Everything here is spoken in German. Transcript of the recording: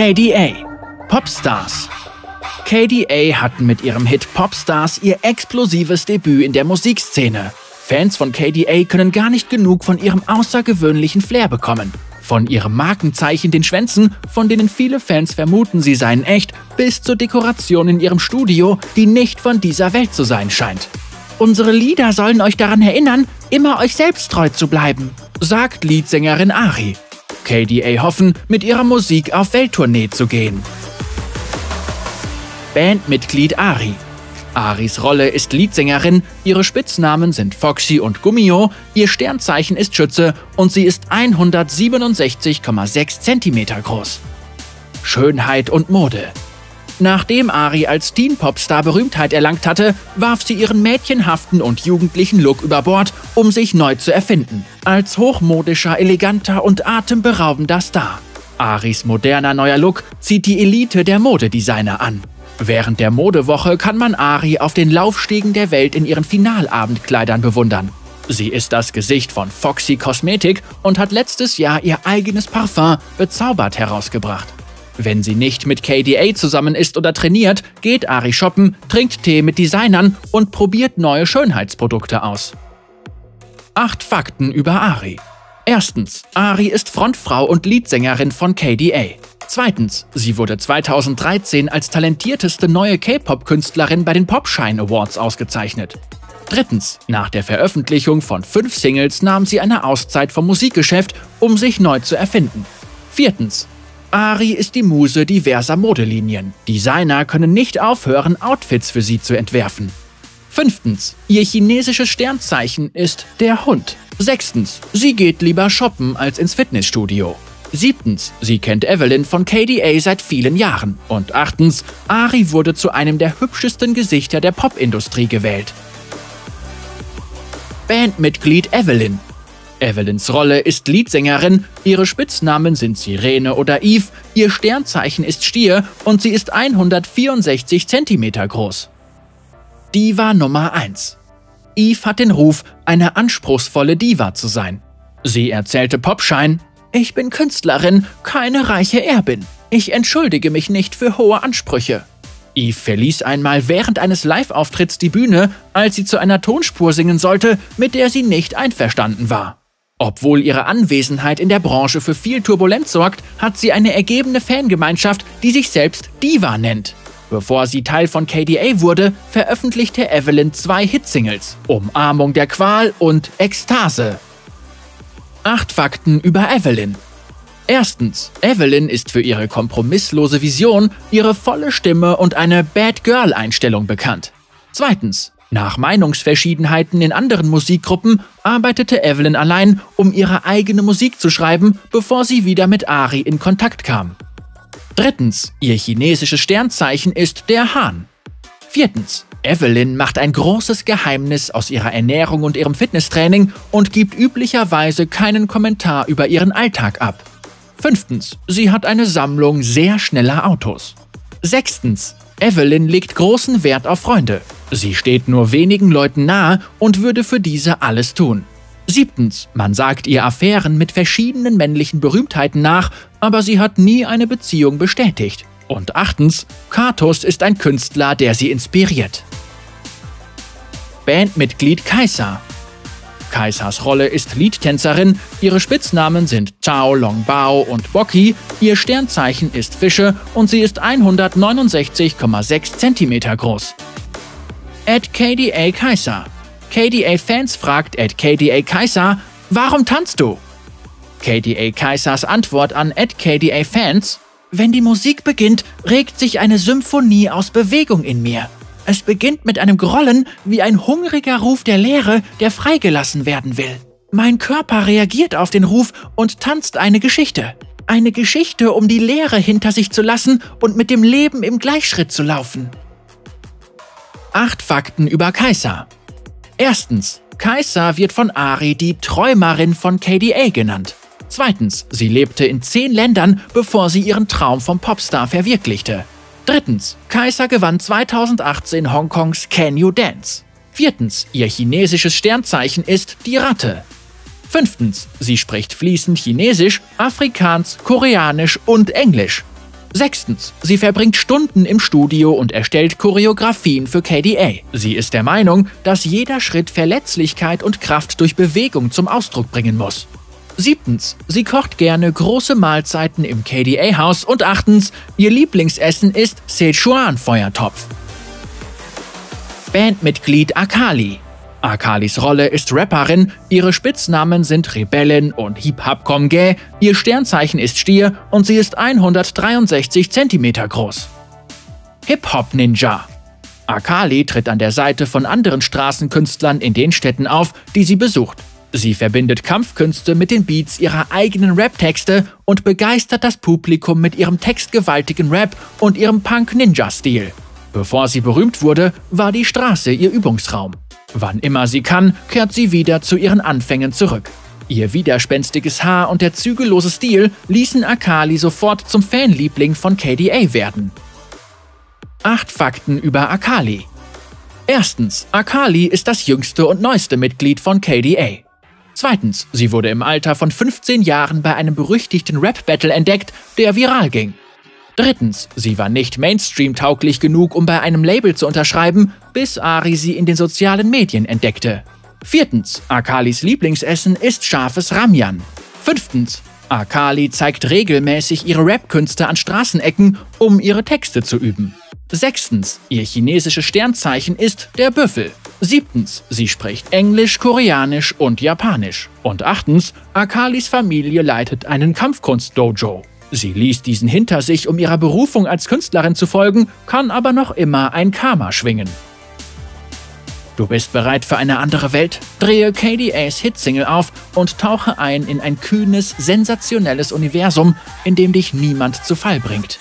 KDA Popstars KDA hatten mit ihrem Hit Popstars ihr explosives Debüt in der Musikszene. Fans von KDA können gar nicht genug von ihrem außergewöhnlichen Flair bekommen. Von ihrem Markenzeichen, den Schwänzen, von denen viele Fans vermuten, sie seien echt, bis zur Dekoration in ihrem Studio, die nicht von dieser Welt zu sein scheint. Unsere Lieder sollen euch daran erinnern, immer euch selbst treu zu bleiben, sagt Leadsängerin Ari. KDA hoffen, mit ihrer Musik auf Welttournee zu gehen. Bandmitglied Ari Aris Rolle ist Leadsängerin, ihre Spitznamen sind Foxy und Gummio, ihr Sternzeichen ist Schütze und sie ist 167,6 cm groß. Schönheit und Mode Nachdem Ari als Teen-Popstar Berühmtheit erlangt hatte, warf sie ihren mädchenhaften und jugendlichen Look über Bord, um sich neu zu erfinden. Als hochmodischer, eleganter und atemberaubender Star. Aris moderner neuer Look zieht die Elite der Modedesigner an. Während der Modewoche kann man Ari auf den Laufstegen der Welt in ihren Finalabendkleidern bewundern. Sie ist das Gesicht von Foxy Kosmetik und hat letztes Jahr ihr eigenes Parfum Bezaubert herausgebracht. Wenn sie nicht mit KDA zusammen ist oder trainiert, geht Ari shoppen, trinkt Tee mit Designern und probiert neue Schönheitsprodukte aus. 8 Fakten über Ari Erstens, Ari ist Frontfrau und Leadsängerin von KDA. Zweitens, sie wurde 2013 als talentierteste neue K-Pop-Künstlerin bei den Popshine Awards ausgezeichnet. Drittens, nach der Veröffentlichung von fünf Singles nahm sie eine Auszeit vom Musikgeschäft, um sich neu zu erfinden. Viertens, Ari ist die Muse diverser Modelinien. Designer können nicht aufhören, Outfits für sie zu entwerfen. Fünftens, ihr chinesisches Sternzeichen ist der Hund. Sechstens, sie geht lieber shoppen als ins Fitnessstudio. Siebtens, sie kennt Evelyn von KDA seit vielen Jahren. Und achtens, Ari wurde zu einem der hübschesten Gesichter der Popindustrie gewählt. Bandmitglied Evelyn Evelyns Rolle ist Leadsängerin, ihre Spitznamen sind Sirene oder Eve, ihr Sternzeichen ist Stier und sie ist 164 cm groß. Diva Nummer 1 Eve hat den Ruf, eine anspruchsvolle Diva zu sein. Sie erzählte Popschein, ich bin Künstlerin, keine reiche Erbin. Ich entschuldige mich nicht für hohe Ansprüche. Eve verließ einmal während eines Live-Auftritts die Bühne, als sie zu einer Tonspur singen sollte, mit der sie nicht einverstanden war. Obwohl ihre Anwesenheit in der Branche für viel Turbulenz sorgt, hat sie eine ergebene Fangemeinschaft, die sich selbst Diva nennt. Bevor sie Teil von KDA wurde, veröffentlichte Evelyn zwei Hitsingles: Umarmung der Qual und Ekstase. 8 Fakten über Evelyn. Erstens, Evelyn ist für ihre kompromisslose Vision, ihre volle Stimme und eine Bad Girl-Einstellung bekannt. Zweitens, nach Meinungsverschiedenheiten in anderen Musikgruppen arbeitete Evelyn allein, um ihre eigene Musik zu schreiben, bevor sie wieder mit Ari in Kontakt kam. Drittens, ihr chinesisches Sternzeichen ist der Hahn. Viertens, Evelyn macht ein großes Geheimnis aus ihrer Ernährung und ihrem Fitnesstraining und gibt üblicherweise keinen Kommentar über ihren Alltag ab. Fünftens, sie hat eine Sammlung sehr schneller Autos. Sechstens, Evelyn legt großen Wert auf Freunde. Sie steht nur wenigen Leuten nahe und würde für diese alles tun. Siebtens, man sagt ihr Affären mit verschiedenen männlichen Berühmtheiten nach, aber sie hat nie eine Beziehung bestätigt. Und achtens, Katos ist ein Künstler, der sie inspiriert. Bandmitglied Kaisa. Kaisers Rolle ist Liedtänzerin, ihre Spitznamen sind Chao Longbao und Boki, ihr Sternzeichen ist Fische und sie ist 169,6 cm groß. At KDA Kaiser. KDA Fans fragt at KDA Kaiser, warum tanzt du? KDA Kaisers Antwort an at KDA Fans, wenn die Musik beginnt, regt sich eine Symphonie aus Bewegung in mir. Es beginnt mit einem Grollen wie ein hungriger Ruf der Leere, der freigelassen werden will. Mein Körper reagiert auf den Ruf und tanzt eine Geschichte. Eine Geschichte, um die Leere hinter sich zu lassen und mit dem Leben im Gleichschritt zu laufen. Acht Fakten über Kaiser. Erstens. Kaiser wird von Ari die Träumerin von KDA genannt. Zweitens. Sie lebte in zehn Ländern, bevor sie ihren Traum vom Popstar verwirklichte. Drittens, Kaiser gewann 2018 Hongkongs Can You Dance. Viertens, ihr chinesisches Sternzeichen ist die Ratte. Fünftens, sie spricht fließend Chinesisch, Afrikaans, Koreanisch und Englisch. Sechstens, sie verbringt Stunden im Studio und erstellt Choreografien für KDA. Sie ist der Meinung, dass jeder Schritt Verletzlichkeit und Kraft durch Bewegung zum Ausdruck bringen muss. Siebtens, sie kocht gerne große Mahlzeiten im KDA-Haus. Und achtens, ihr Lieblingsessen ist Sichuan-Feuertopf. Bandmitglied Akali. Akalis Rolle ist Rapperin, ihre Spitznamen sind Rebellin und Hip-Hop Komge, ihr Sternzeichen ist Stier und sie ist 163 cm groß. Hip-Hop Ninja. Akali tritt an der Seite von anderen Straßenkünstlern in den Städten auf, die sie besucht. Sie verbindet Kampfkünste mit den Beats ihrer eigenen Rap-Texte und begeistert das Publikum mit ihrem textgewaltigen Rap und ihrem Punk-Ninja-Stil. Bevor sie berühmt wurde, war die Straße ihr Übungsraum. Wann immer sie kann, kehrt sie wieder zu ihren Anfängen zurück. Ihr widerspenstiges Haar und der zügellose Stil ließen Akali sofort zum Fanliebling von KDA werden. Acht Fakten über Akali. Erstens, Akali ist das jüngste und neueste Mitglied von KDA. Zweitens, sie wurde im Alter von 15 Jahren bei einem berüchtigten Rap-Battle entdeckt, der viral ging. Drittens, sie war nicht Mainstream-tauglich genug, um bei einem Label zu unterschreiben, bis Ari sie in den sozialen Medien entdeckte. Viertens, Akalis Lieblingsessen ist scharfes Ramyan. Fünftens, Akali zeigt regelmäßig ihre Rap-Künste an Straßenecken, um ihre Texte zu üben. Sechstens, ihr chinesisches Sternzeichen ist der Büffel. Siebtens, sie spricht Englisch, Koreanisch und Japanisch. Und achtens, Akalis Familie leitet einen Kampfkunst-Dojo. Sie ließ diesen hinter sich, um ihrer Berufung als Künstlerin zu folgen, kann aber noch immer ein Karma schwingen. Du bist bereit für eine andere Welt? Drehe KDAs Hitsingle auf und tauche ein in ein kühnes, sensationelles Universum, in dem dich niemand zu Fall bringt.